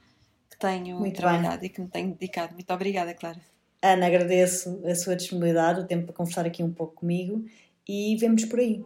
B: que tenho Muito trabalhado bem. e que me tenho dedicado. Muito obrigada, Clara.
A: Ana, agradeço a sua disponibilidade, o tempo para conversar aqui um pouco comigo e vemos por aí.